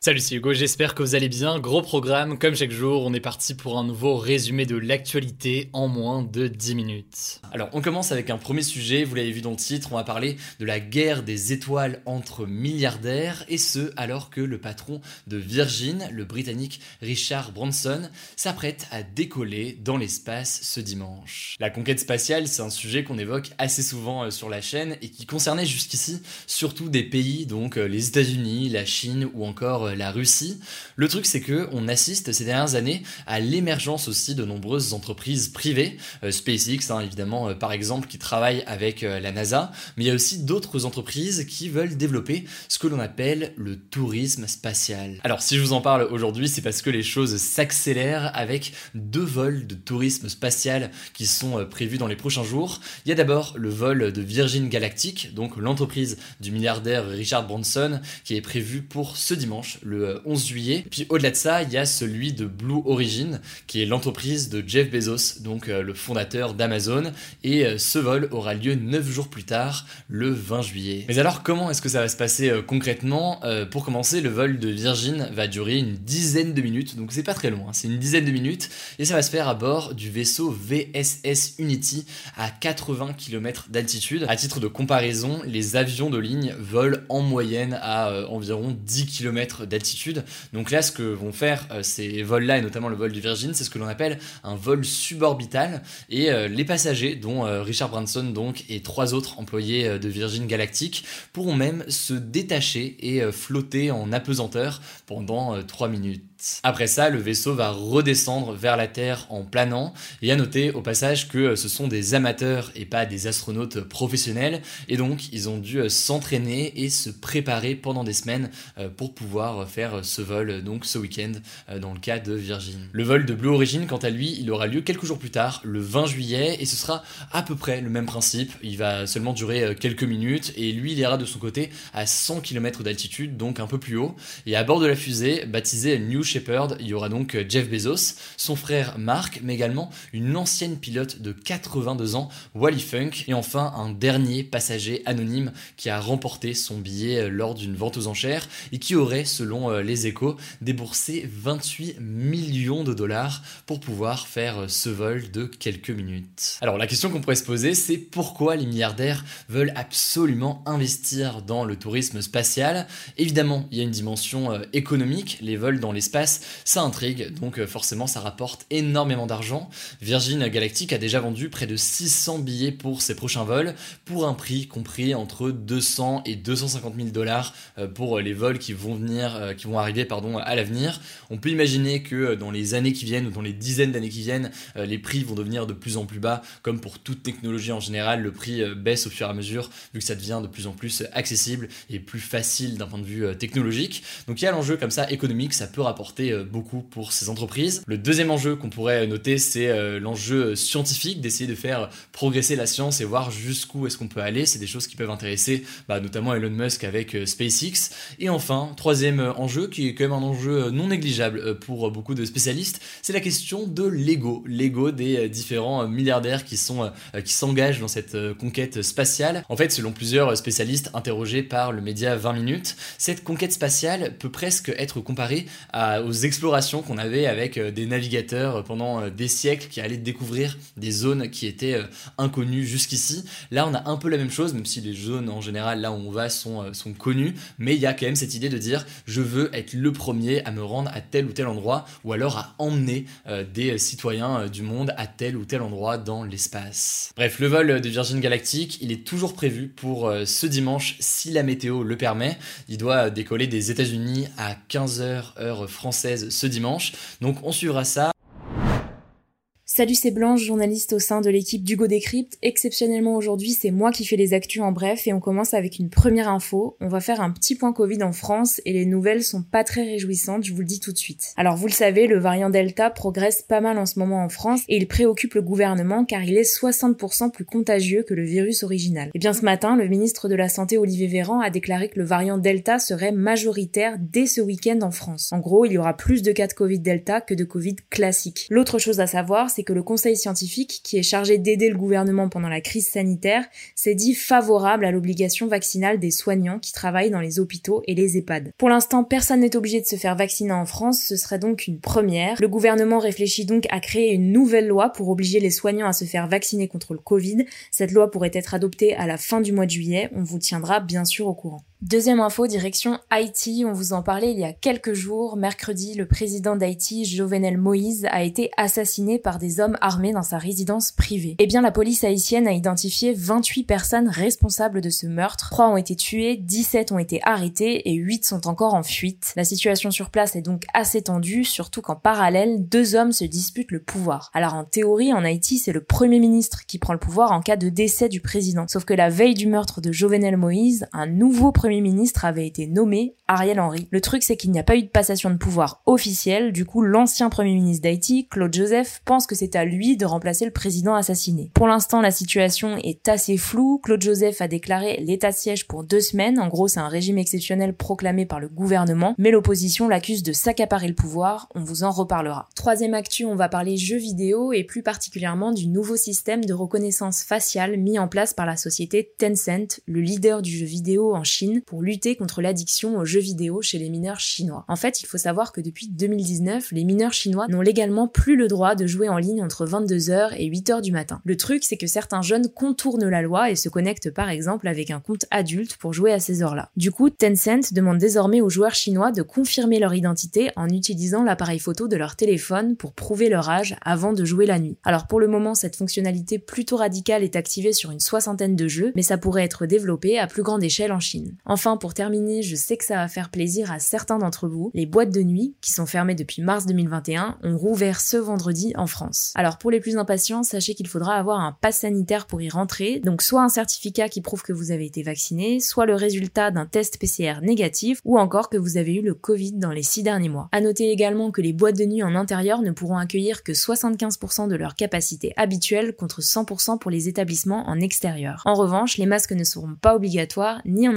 Salut, c'est Hugo, j'espère que vous allez bien. Gros programme, comme chaque jour, on est parti pour un nouveau résumé de l'actualité en moins de 10 minutes. Alors, on commence avec un premier sujet, vous l'avez vu dans le titre, on va parler de la guerre des étoiles entre milliardaires, et ce, alors que le patron de Virgin, le britannique Richard Branson, s'apprête à décoller dans l'espace ce dimanche. La conquête spatiale, c'est un sujet qu'on évoque assez souvent euh, sur la chaîne et qui concernait jusqu'ici surtout des pays, donc euh, les États-Unis, la Chine ou encore euh, la Russie. Le truc, c'est que on assiste ces dernières années à l'émergence aussi de nombreuses entreprises privées, euh, SpaceX hein, évidemment euh, par exemple, qui travaille avec euh, la NASA, mais il y a aussi d'autres entreprises qui veulent développer ce que l'on appelle le tourisme spatial. Alors si je vous en parle aujourd'hui, c'est parce que les choses s'accélèrent avec deux vols de tourisme spatial qui sont prévus dans les prochains jours. Il y a d'abord le vol de Virgin Galactic, donc l'entreprise du milliardaire Richard Branson, qui est prévu pour ce dimanche, le 11 juillet. Puis au-delà de ça, il y a celui de Blue Origin, qui est l'entreprise de Jeff Bezos, donc euh, le fondateur d'Amazon. Et euh, ce vol aura lieu 9 jours plus tard, le 20 juillet. Mais alors comment est-ce que ça va se passer euh, concrètement Pour commencer, le vol de Virgin va durer une dizaine de minutes, donc c'est pas très long, hein, c'est une dizaine de minutes. Et ça va se faire à bord du vaisseau VSS Unity à 80 km d'altitude. À titre de comparaison, les avions de ligne volent en moyenne à environ 10 km d'altitude. Donc là, ce que vont faire euh, ces vols-là, et notamment le vol du Virgin, c'est ce que l'on appelle un vol suborbital. Et euh, les passagers, dont euh, Richard Branson donc, et trois autres employés de Virgin Galactic, pourront même se détacher et flotter en apesanteur pendant 3 minutes. Après ça, le vaisseau va redescendre vers la Terre en planant. Et à noter au passage que ce sont des amateurs et pas des astronautes professionnels. Et donc, ils ont dû s'entraîner et se préparer pendant des semaines pour pouvoir faire ce vol donc ce week-end dans le cas de Virgin. Le vol de Blue Origin, quant à lui, il aura lieu quelques jours plus tard, le 20 juillet, et ce sera à peu près le même principe. Il va seulement durer quelques minutes et lui, il ira de son côté à 100 km d'altitude, donc un peu plus haut. Et à bord de la fusée, baptisée New Shepard, il y aura donc Jeff Bezos, son frère Mark, mais également une ancienne pilote de 82 ans, Wally Funk, et enfin un dernier passager anonyme qui a remporté son billet lors d'une vente aux enchères et qui aurait, selon euh, les échos, déboursé 28 millions de dollars pour pouvoir faire euh, ce vol de quelques minutes. Alors la question qu'on pourrait se poser, c'est pourquoi les milliardaires veulent absolument investir dans le tourisme spatial? Évidemment, il y a une dimension euh, économique, les vols dans l'espace ça intrigue, donc euh, forcément ça rapporte énormément d'argent. Virgin Galactic a déjà vendu près de 600 billets pour ses prochains vols, pour un prix compris entre 200 et 250 000 dollars euh, pour les vols qui vont venir, euh, qui vont arriver pardon à l'avenir. On peut imaginer que dans les années qui viennent ou dans les dizaines d'années qui viennent, les prix vont devenir de plus en plus bas, comme pour toute technologie en général, le prix baisse au fur et à mesure vu que ça devient de plus en plus accessible et plus facile d'un point de vue technologique. Donc il y a l'enjeu comme ça économique, ça peut rapporter euh, beaucoup pour ces entreprises. Le deuxième enjeu qu'on pourrait noter, c'est euh, l'enjeu scientifique, d'essayer de faire progresser la science et voir jusqu'où est-ce qu'on peut aller. C'est des choses qui peuvent intéresser bah, notamment Elon Musk avec euh, SpaceX. Et enfin, troisième enjeu, qui est quand même un enjeu non négligeable pour beaucoup de spécialistes, c'est la question de l'ego. L'ego des différents milliardaires qui sont qui s'engagent dans cette conquête spatiale. En fait, selon plusieurs spécialistes interrogés par le média 20 minutes, cette conquête spatiale peut presque être comparée à aux explorations qu'on avait avec des navigateurs pendant des siècles qui allaient découvrir des zones qui étaient inconnues jusqu'ici. Là, on a un peu la même chose, même si les zones en général, là où on va, sont, sont connues, mais il y a quand même cette idée de dire je veux être le premier à me rendre à tel ou tel endroit, ou alors à emmener des citoyens du monde à tel ou tel endroit dans l'espace. Bref, le vol de Virgin Galactic, il est toujours prévu pour ce dimanche si la météo le permet. Il doit décoller des États-Unis à 15h heure française ce dimanche. Donc on suivra ça. Salut, c'est Blanche, journaliste au sein de l'équipe d'Hugo Décrypte. Exceptionnellement aujourd'hui, c'est moi qui fais les actus en bref et on commence avec une première info. On va faire un petit point Covid en France et les nouvelles sont pas très réjouissantes, je vous le dis tout de suite. Alors vous le savez, le variant Delta progresse pas mal en ce moment en France et il préoccupe le gouvernement car il est 60% plus contagieux que le virus original. Et eh bien ce matin, le ministre de la Santé Olivier Véran a déclaré que le variant Delta serait majoritaire dès ce week-end en France. En gros, il y aura plus de cas de Covid Delta que de Covid classique. L'autre chose à savoir, c'est que le conseil scientifique, qui est chargé d'aider le gouvernement pendant la crise sanitaire, s'est dit favorable à l'obligation vaccinale des soignants qui travaillent dans les hôpitaux et les EHPAD. Pour l'instant, personne n'est obligé de se faire vacciner en France, ce serait donc une première. Le gouvernement réfléchit donc à créer une nouvelle loi pour obliger les soignants à se faire vacciner contre le Covid. Cette loi pourrait être adoptée à la fin du mois de juillet, on vous tiendra bien sûr au courant. Deuxième info, direction Haïti. On vous en parlait il y a quelques jours. Mercredi, le président d'Haïti, Jovenel Moïse, a été assassiné par des hommes armés dans sa résidence privée. Eh bien, la police haïtienne a identifié 28 personnes responsables de ce meurtre. 3 ont été tués, 17 ont été arrêtés et 8 sont encore en fuite. La situation sur place est donc assez tendue, surtout qu'en parallèle, deux hommes se disputent le pouvoir. Alors en théorie, en Haïti, c'est le premier ministre qui prend le pouvoir en cas de décès du président. Sauf que la veille du meurtre de Jovenel Moïse, un nouveau premier Premier ministre avait été nommé Ariel Henry. Le truc, c'est qu'il n'y a pas eu de passation de pouvoir officielle, du coup, l'ancien Premier ministre d'Haïti, Claude Joseph, pense que c'est à lui de remplacer le président assassiné. Pour l'instant, la situation est assez floue. Claude Joseph a déclaré l'état de siège pour deux semaines. En gros, c'est un régime exceptionnel proclamé par le gouvernement, mais l'opposition l'accuse de s'accaparer le pouvoir. On vous en reparlera. Troisième actu, on va parler jeux vidéo et plus particulièrement du nouveau système de reconnaissance faciale mis en place par la société Tencent, le leader du jeu vidéo en Chine pour lutter contre l'addiction aux jeux vidéo chez les mineurs chinois. En fait, il faut savoir que depuis 2019, les mineurs chinois n'ont légalement plus le droit de jouer en ligne entre 22h et 8h du matin. Le truc, c'est que certains jeunes contournent la loi et se connectent par exemple avec un compte adulte pour jouer à ces heures-là. Du coup, Tencent demande désormais aux joueurs chinois de confirmer leur identité en utilisant l'appareil photo de leur téléphone pour prouver leur âge avant de jouer la nuit. Alors pour le moment, cette fonctionnalité plutôt radicale est activée sur une soixantaine de jeux, mais ça pourrait être développé à plus grande échelle en Chine. Enfin, pour terminer, je sais que ça va faire plaisir à certains d'entre vous. Les boîtes de nuit, qui sont fermées depuis mars 2021, ont rouvert ce vendredi en France. Alors pour les plus impatients, sachez qu'il faudra avoir un pass sanitaire pour y rentrer, donc soit un certificat qui prouve que vous avez été vacciné, soit le résultat d'un test PCR négatif, ou encore que vous avez eu le Covid dans les six derniers mois. À noter également que les boîtes de nuit en intérieur ne pourront accueillir que 75% de leur capacité habituelle contre 100% pour les établissements en extérieur. En revanche, les masques ne seront pas obligatoires ni en